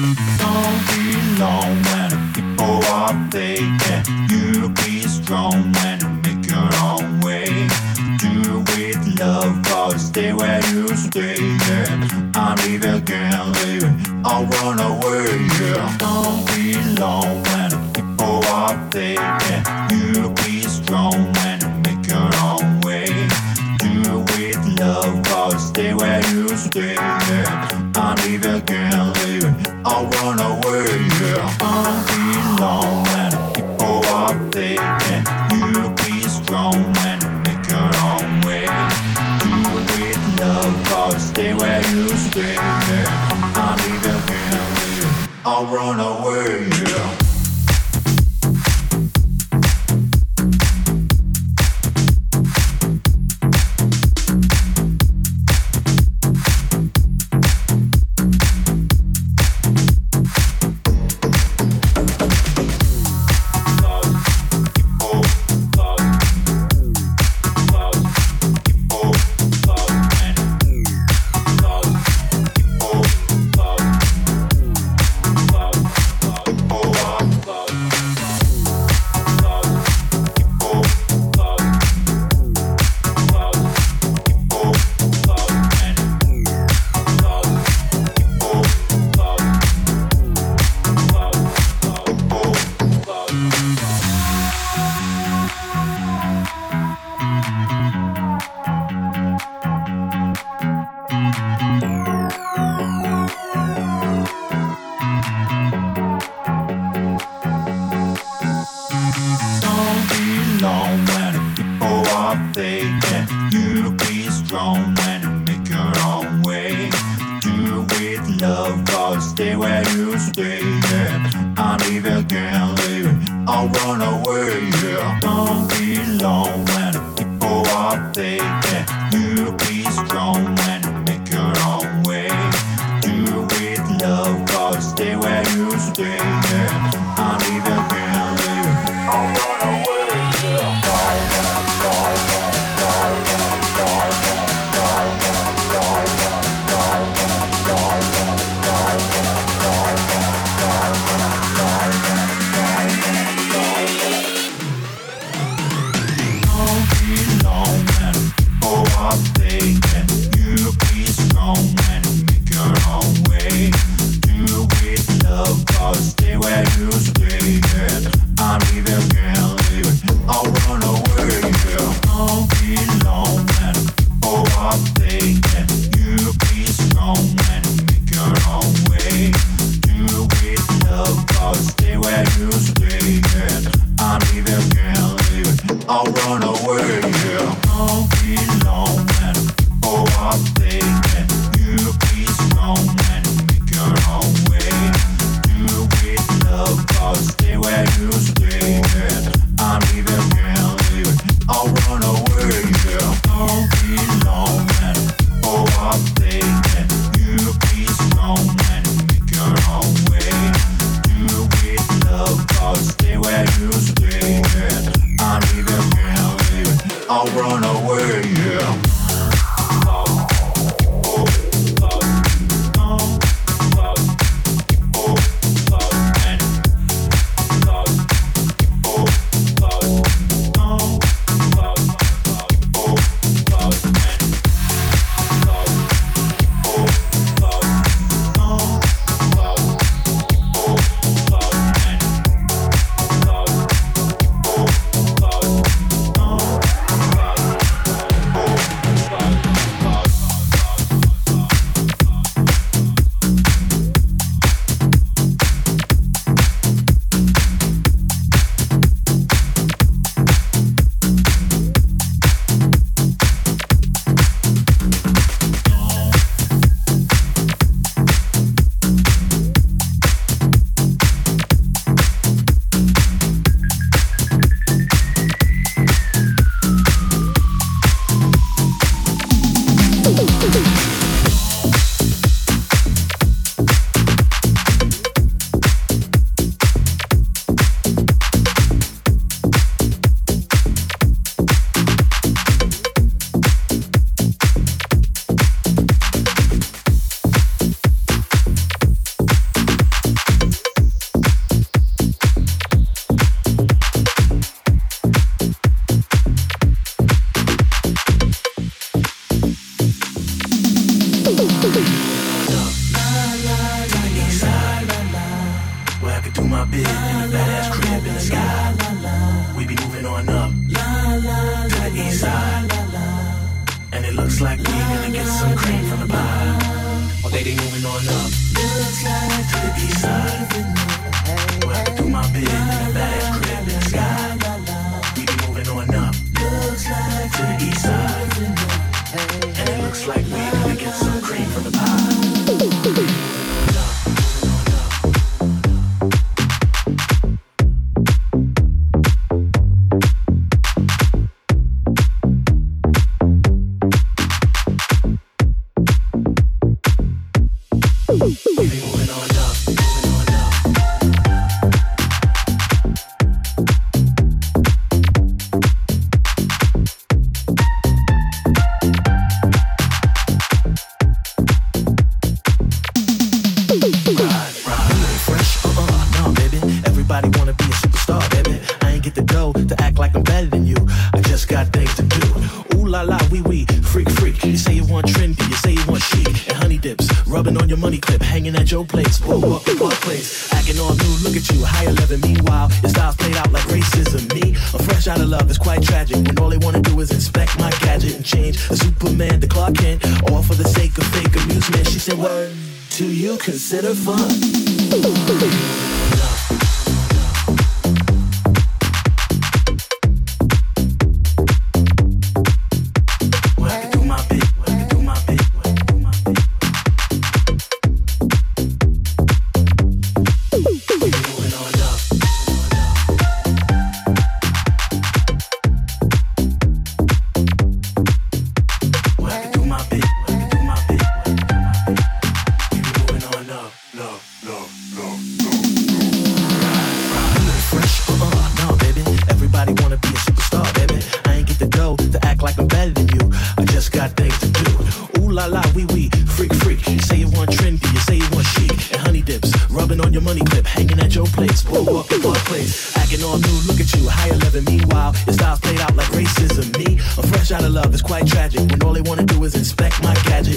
Don't be alone when people are faking. You be strong when you make your own way. Do with love, cause stay where you stay. Yeah. I'm leaving, can't leave. I'll run away. Yeah. Don't be alone when people are faking. You be strong when you make your own way. Do with love, cause stay where you stay. Yeah. I'm leaving, can't I run away, yeah. I'm being long and people are faking. You be strong and make your own way. Do it love, but stay where you stay. Yeah. I'm leaving here, yeah. I'll run away. love God, stay where you stay, yeah. I'm even, can't leave it. I'll run away, yeah. Don't be alone when people are thinking you be strong.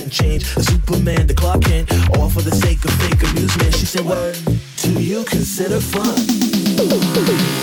didn't change. a Superman, the clock in, all for the sake of fake amusement. She said, What do you consider fun?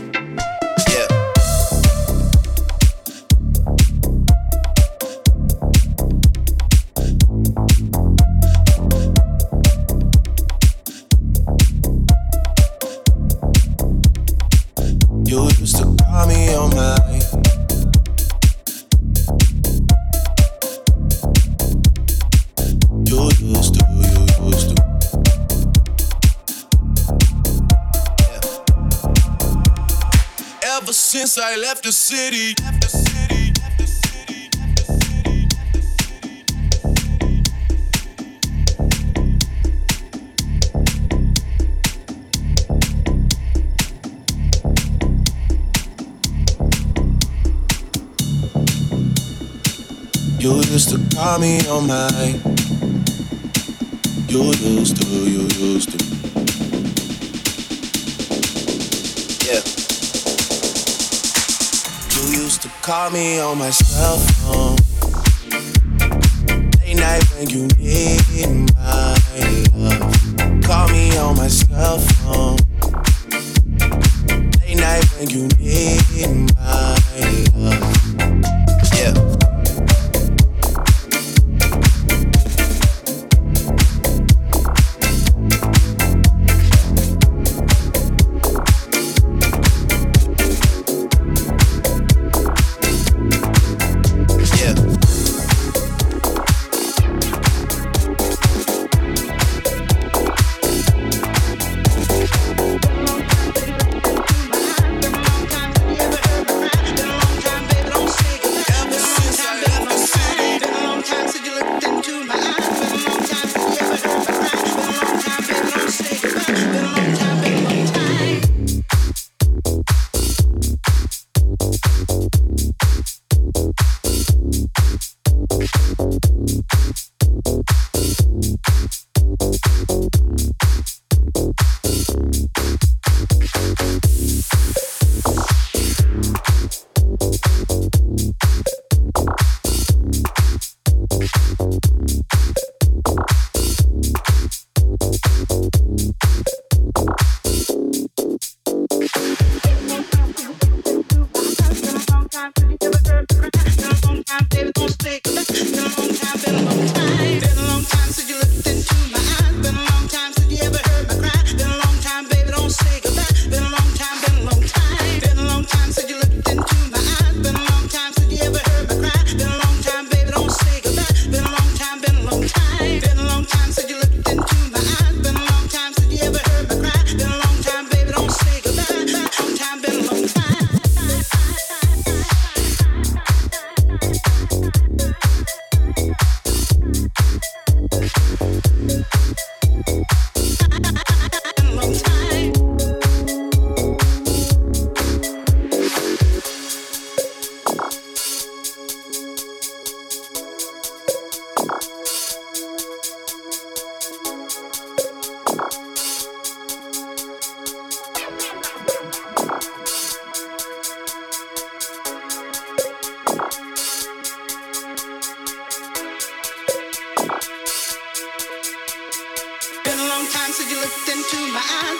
Call me on my. You used to, you used to. Call me on my cell phone. Late night when you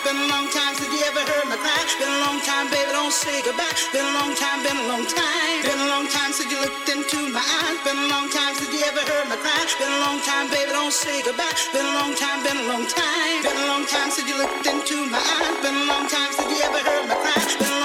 been a long time since you ever heard my cry. Been a long time, baby, don't say goodbye. Been a long time, been a long time. Been a long time since you looked into my eyes. Been a long time since you ever heard my cry. Been a long time, baby, don't say goodbye. Been a long time, been a long time. Been a long time since you looked into my eyes. Been a long time since you ever heard my cry.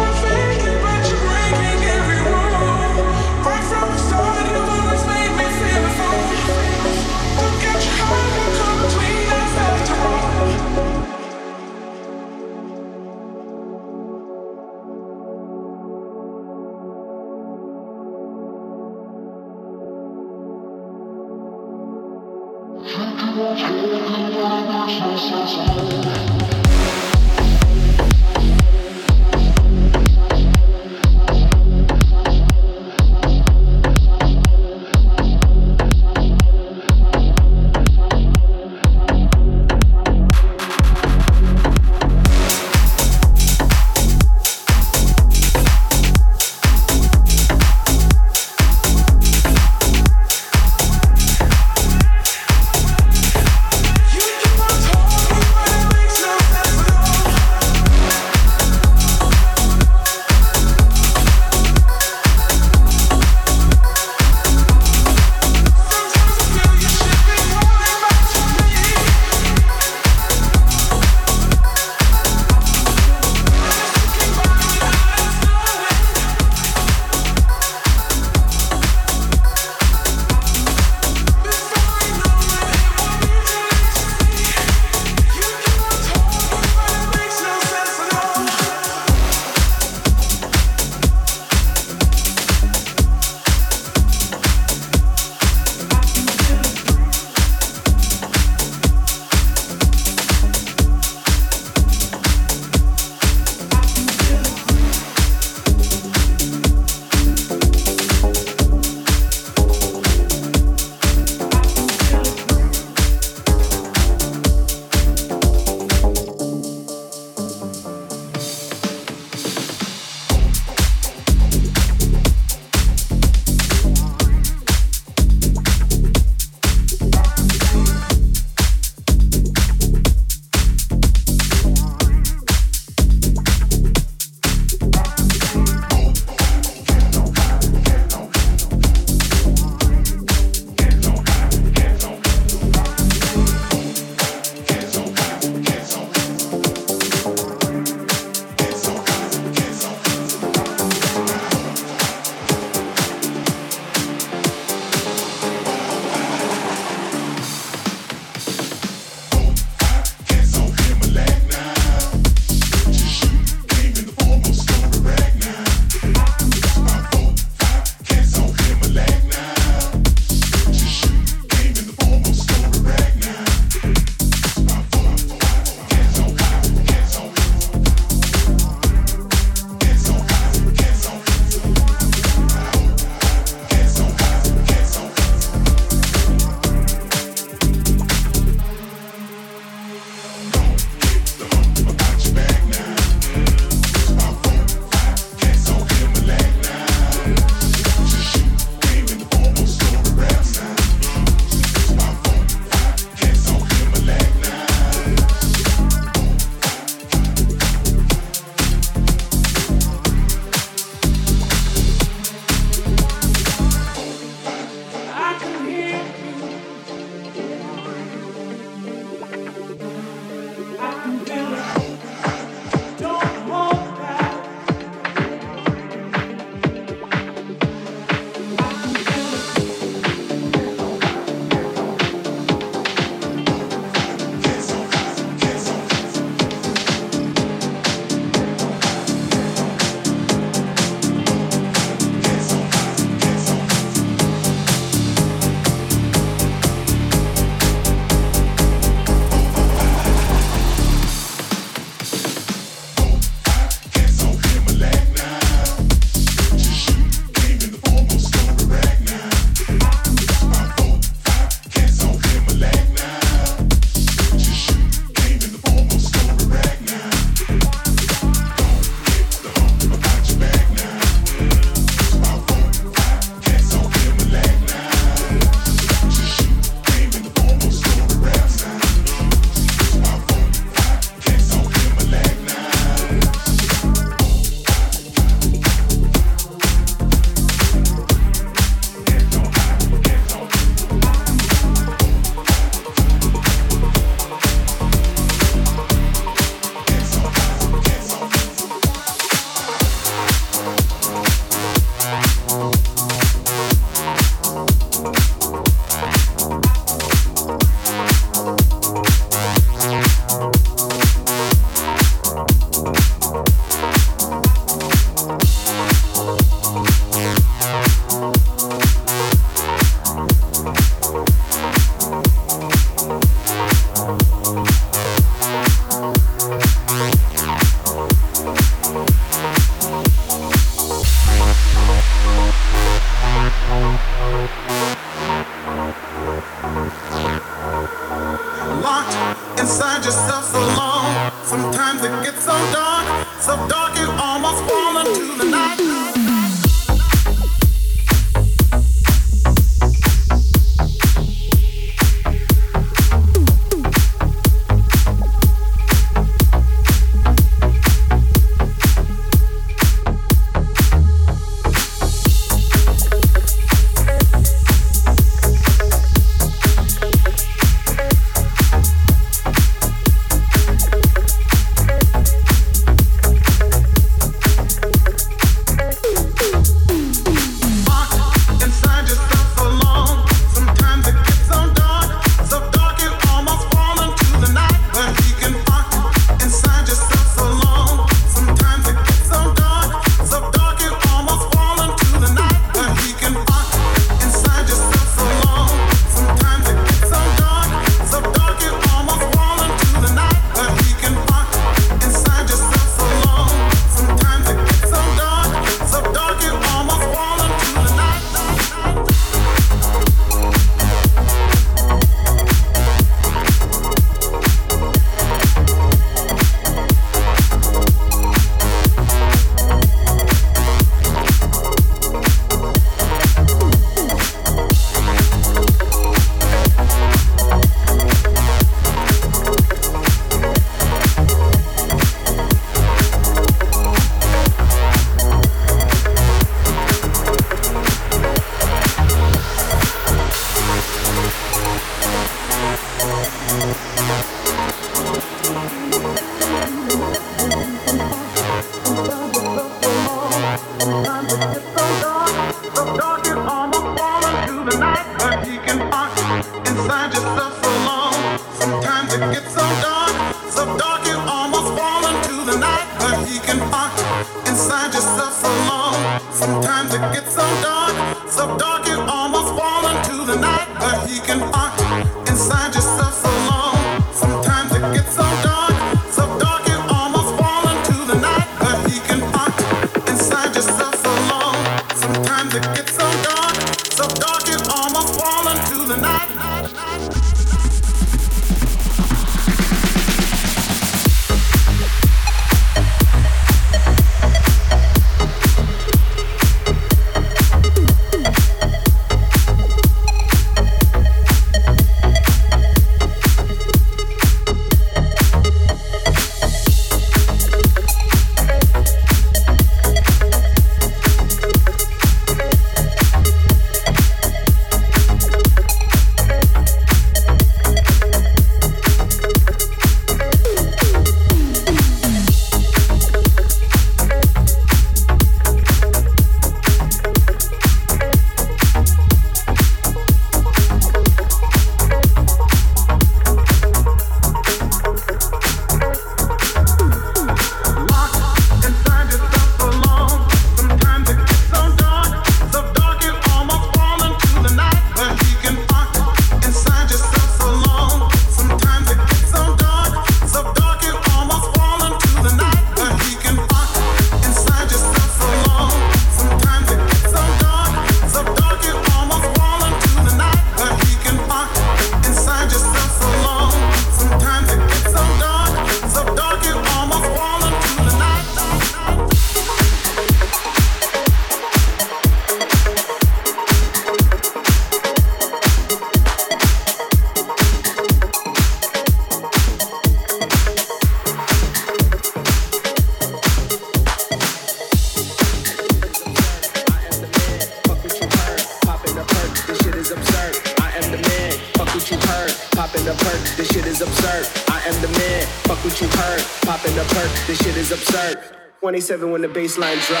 27 when the bassline drop.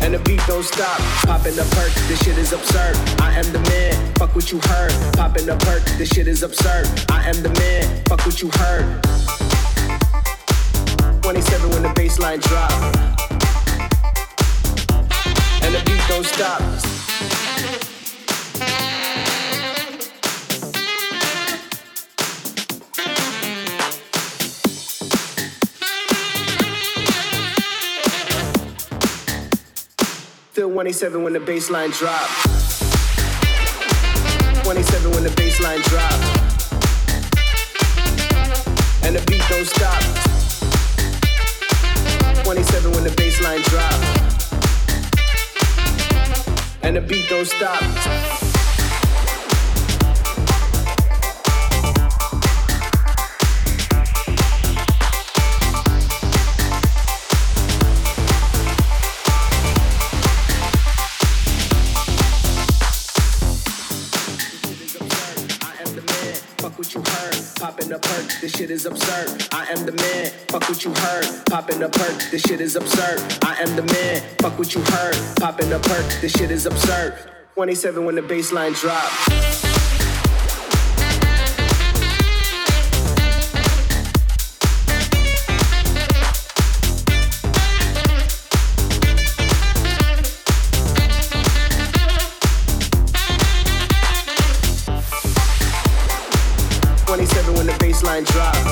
And the beat don't stop. Popping the perk, this shit is absurd. I am the man, fuck what you heard. Popping the perk, this shit is absurd. I am the man, fuck what you heard. 27 when the bassline drop the. 27 when the bassline drop. 27 when the bassline drop. And the beat don't stop. 27 when the bassline drop and the beat don't stop. Shit is absurd. I am the man, fuck what you heard. Popping the perk, this shit is absurd. I am the man, fuck what you heard. Popping the perk, this shit is absurd. 27 when the bassline drop. Baseline drop.